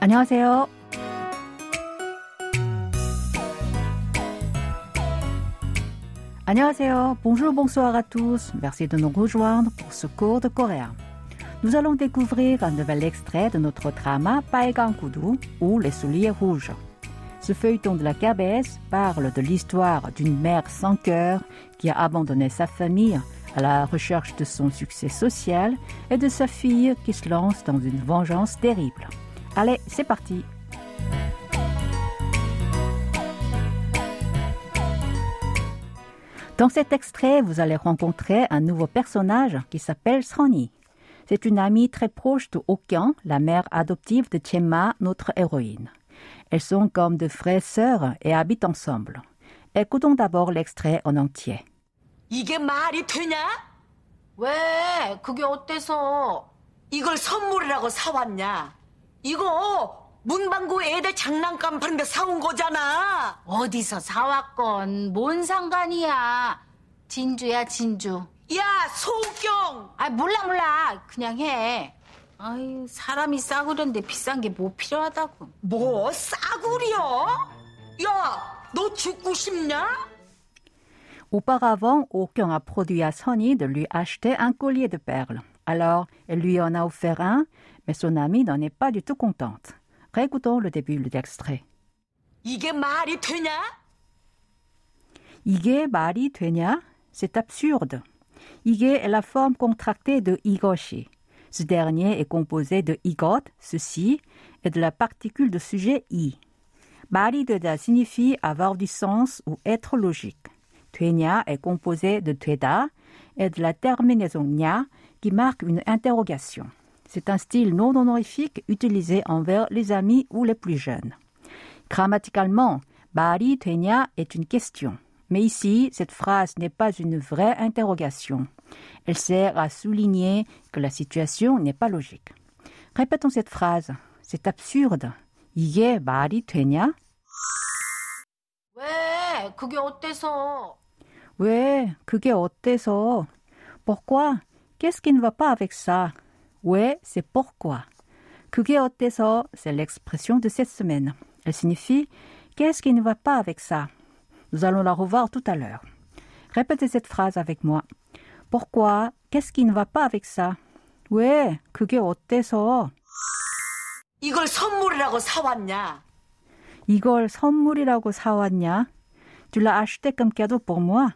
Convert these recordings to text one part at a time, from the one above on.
안녕하세요. 안녕하세요. Bonjour, bonsoir à tous. Merci de nous rejoindre pour ce cours de coréen. Nous allons découvrir un nouvel extrait de notre drama Paegang Kudu ou Les souliers rouges. Ce feuilleton de la KBS parle de l'histoire d'une mère sans cœur qui a abandonné sa famille à la recherche de son succès social et de sa fille qui se lance dans une vengeance terrible. Allez, c'est parti. Dans cet extrait, vous allez rencontrer un nouveau personnage qui s'appelle Sonny. C'est une amie très proche de Okyan, la mère adoptive de Chema, notre héroïne. Elles sont comme de frères sœurs et habitent ensemble. Écoutons d'abord l'extrait en entier. 이게 말이 되냐? 왜? 그게 어때서? 이걸 선물이라고 사왔냐? 이거 문방구 애들 장난감 파는데 사온 거잖아. 어디서 사왔건 뭔 상관이야. 진주야 진주. 야, 소경! 아 몰라 몰라. 그냥 해. 아유 사람이 싸구려인데 비싼 게 뭐 필요하다고. 뭐 싸구려? 야, 너 죽고 싶냐? Auparavant, Aucun a produit à Sonny de lui acheter un collier de perles. Alors, elle lui en a offert un, mais son amie n'en est pas du tout contente. Réécoutons le début de l'extrait. 이게 말이 되냐? 이게 말이 되냐? C'est absurde. 이게 est la forme contractée de 이것이. Ce dernier est composé de igot, ceci, et de la particule de sujet i. 말이 되다 signifie avoir du sens ou être logique. 되냐 est composé de 되다 et de la terminaison 냐 qui marque une interrogation. C'est un style non honorifique utilisé envers les amis ou les plus jeunes. Grammaticalement, 말이 되냐 est une question. Mais ici, cette phrase n'est pas une vraie interrogation. Elle sert à souligner que la situation n'est pas logique. Répétons cette phrase. C'est absurde. 이게 말이 되냐? 왜? 그게 어때서? 왜? 그게 어때서? Pourquoi? Qu'est-ce qui ne va pas avec ça? Ouais, c'est pourquoi. 그게 어때서? C'est l'expression de cette semaine. Elle signifie Qu'est-ce qui ne va pas avec ça? Nous allons la revoir tout à l'heure. Répétez cette phrase avec moi. Pourquoi? Qu'est-ce qui ne va pas avec ça? 왜? 그게 어때서? 이걸 선물이라고 사왔냐? 이걸 선물이라고 사왔냐? Tu l'as acheté comme cadeau pour moi.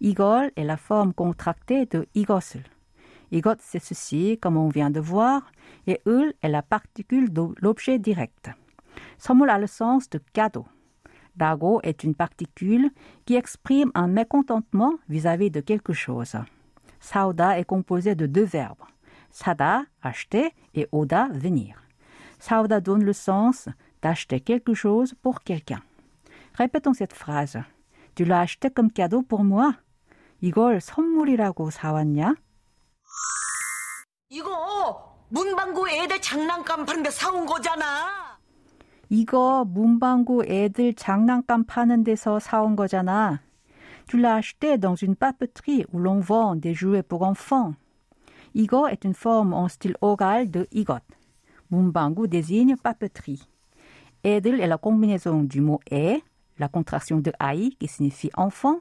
이걸 est la forme contractée de 이것을. 이것 c'est ceci, comme on vient de voir, et 을 est la particule de l'objet direct. 선물 a le sens de cadeau. 라고 est une particule qui exprime un mécontentement vis-à-vis de quelque chose. 사오다 est composé de deux verbes. 사다, acheter, et 오다, venir. 사오다 donne le sens d'acheter quelque chose pour quelqu'un. Répétons cette phrase. Tu l'as acheté comme cadeau pour moi. 이걸 선물이라고 사왔냐? 이거 문방구 애들 장난감 파는데 사온 거잖아. 이거 문방구 애들 장난감 파는 데서 사온 거잖아. Tu l'as acheté dans une papeterie où l'on vend des jouets pour enfants. 이거 est une forme en style oral de 이것. 문방구 désigne papeterie. 애들 est la combinaison du mot 애, la contraction de 아이 qui signifie enfant,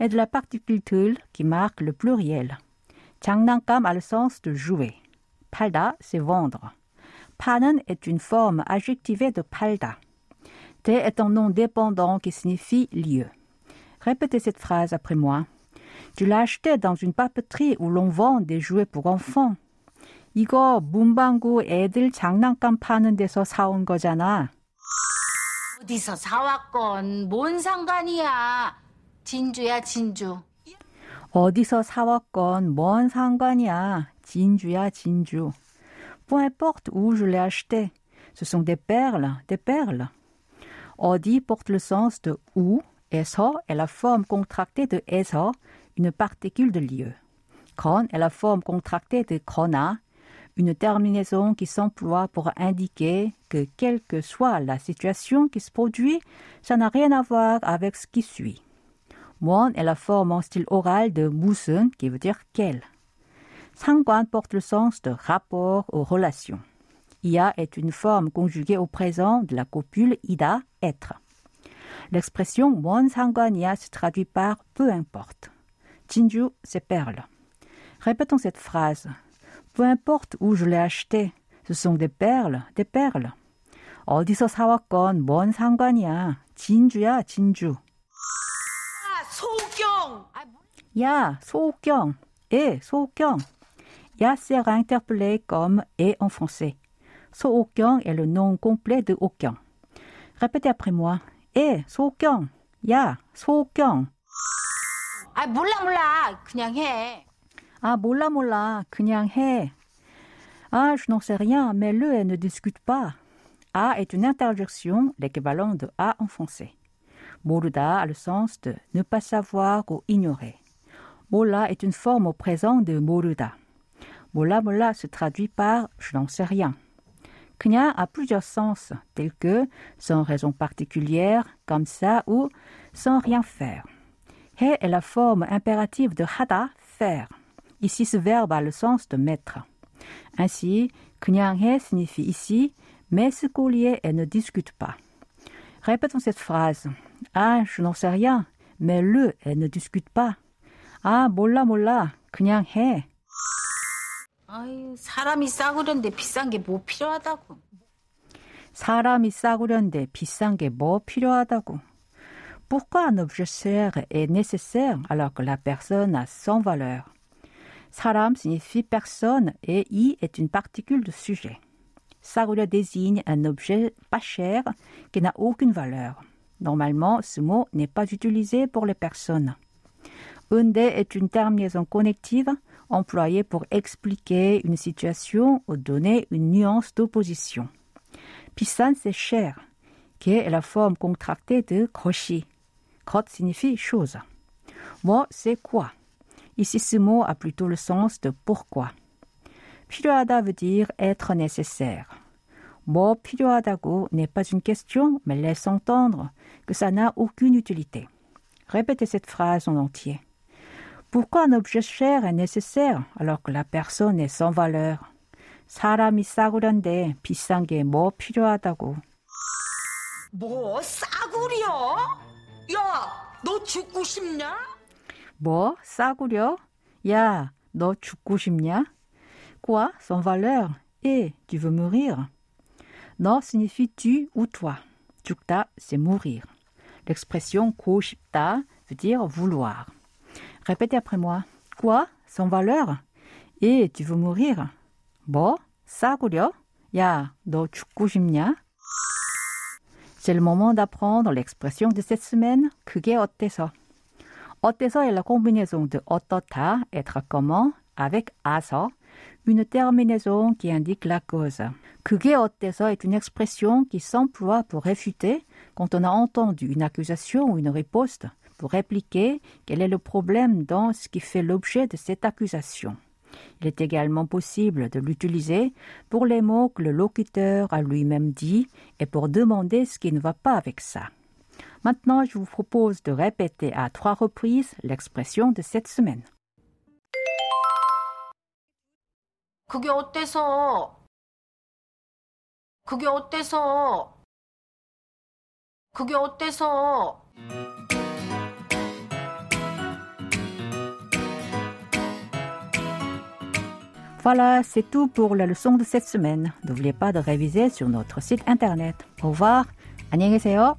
et de la particule 들 qui marque le pluriel. 장난감 a le sens de jouer. 팔다, c'est vendre. 파는 est une forme adjectivée de 팔다. 대 est un nom dépendant qui signifie lieu. Répétez cette phrase après moi. Tu l'as acheté dans une papeterie où l'on vend des jouets pour enfants. 이거 문방구 애들 장난감 파는 데서 사온 거잖아. 어디서 사왔건 뭔 상관이야. 진주야 진주. 어디서 사왔건 뭔 상관이야. 진주야 진주. Peu importe où je l'ai acheté. Ce sont des perles, des perles. 어디 porte le sens de où et ça est la forme contractée de 에서, une particule de lieu. 건 est la forme contractée de 거나, une terminaison qui s'emploie pour indiquer que quelle que soit la situation qui se produit, ça n'a rien à voir avec ce qui suit. 뭔 est la forme en style oral de 무슨 qui veut dire quel. 상관 porte le sens de rapport aux relations. ia est une forme conjuguée au présent de la copule ida, être. L'expression 뭔 상관이야 se traduit par peu importe. 진주, c'est perle. Répétons cette phrase. Peu importe où je l'ai acheté, ce sont des perles, des perles. 어디서 사왔건 뭔 상관이야. 진주야, 진주. Ya, 소경. Et, 소경. Ya sera interpellé comme et en français. 소옥경 est le nom complet de Ok경. Répétez après moi. 에, 소옥경. 야, 소옥경. 아, 몰라, 몰라. 그냥 해. Ah, 몰라, 몰라. 그냥 해. Ah, je n'en sais rien, mais le et ne discute pas. A est une interjection, l'équivalent de A en français. 모르다 a le sens de ne pas savoir ou ignorer. Mola est une forme au présent de moruda. Mola mola se traduit par je n'en sais rien. Knya a plusieurs sens, tels que sans raison particulière, comme ça ou sans rien faire. He est la forme impérative de hada, faire. Ici, ce verbe a le sens de mettre. Ainsi, knyang he signifie ici, mais ce collier et ne discute pas. Répétons cette phrase. Ah, je n'en sais rien, mais le, et ne discute pas. Ah, 몰라 몰라, 그냥 해. 아유, 사람이 싸구려인데 비싼 게 뭐 필요하다고. 사람이 싸구려인데 비싼 게 뭐 필요하다고. Pourquoi un objet cher est nécessaire alors que la personne a sans valeur 사람 signifie personne et i est une particule de sujet. 싸구려 désigne un objet pas cher qui n'a aucune valeur. Normalement, ce mot n'est pas utilisé pour les personnes. Unde est une terminaison connective employée pour expliquer une situation ou donner une nuance d'opposition. 비싼, c'est cher, qui est la forme contractée de 것이. 것 signifie chose. Moi, c'est quoi? Ici, ce mot a plutôt le sens de pourquoi. 필요하다 veut dire être nécessaire. 뭐 필요하다고 n'est pas une question, mais laisse entendre que ça n'a aucune utilité. Répétez cette phrase en entier. Pourquoi un objet cher est nécessaire alors que la personne est sans valeur? 사람이 싸구려인데 비싼 게 뭐 필요하다고. 뭐, 싸구려? 야, 너 죽고 싶냐? 뭐 싸구려? 야, 너 죽고 싶냐? Quoi, sans valeur? Et tu veux mourir? Non signifie tu ou toi. 죽다, c'est mourir. L'expression 고 싶다 veut dire vouloir. Répétez après moi. Quoi, sans valeur? Et tu veux mourir? 뭐? 싸구려? 야, 너 죽고 싶냐? C'est le moment d'apprendre l'expression de cette semaine. 그게 어때서? 어때서 est la combinaison de 어떻다, être comment, avec 아서, une terminaison qui indique la cause. 그게 어때서 est une expression qui s'emploie pour réfuter quand on a entendu une accusation ou une riposte, pour répliquer quel est le problème dans ce qui fait l'objet de cette accusation. Il est également possible de l'utiliser pour les mots que le locuteur a lui-même dit et pour demander ce qui ne va pas avec ça. Maintenant, je vous propose de répéter à trois reprises l'expression de cette semaine. 그게 어때서? 그게 어때서? 그게 어때서? Voilà, c'est tout pour la leçon de cette semaine. N'oubliez pas de réviser sur notre site internet. Au revoir. 안녕히 계세요.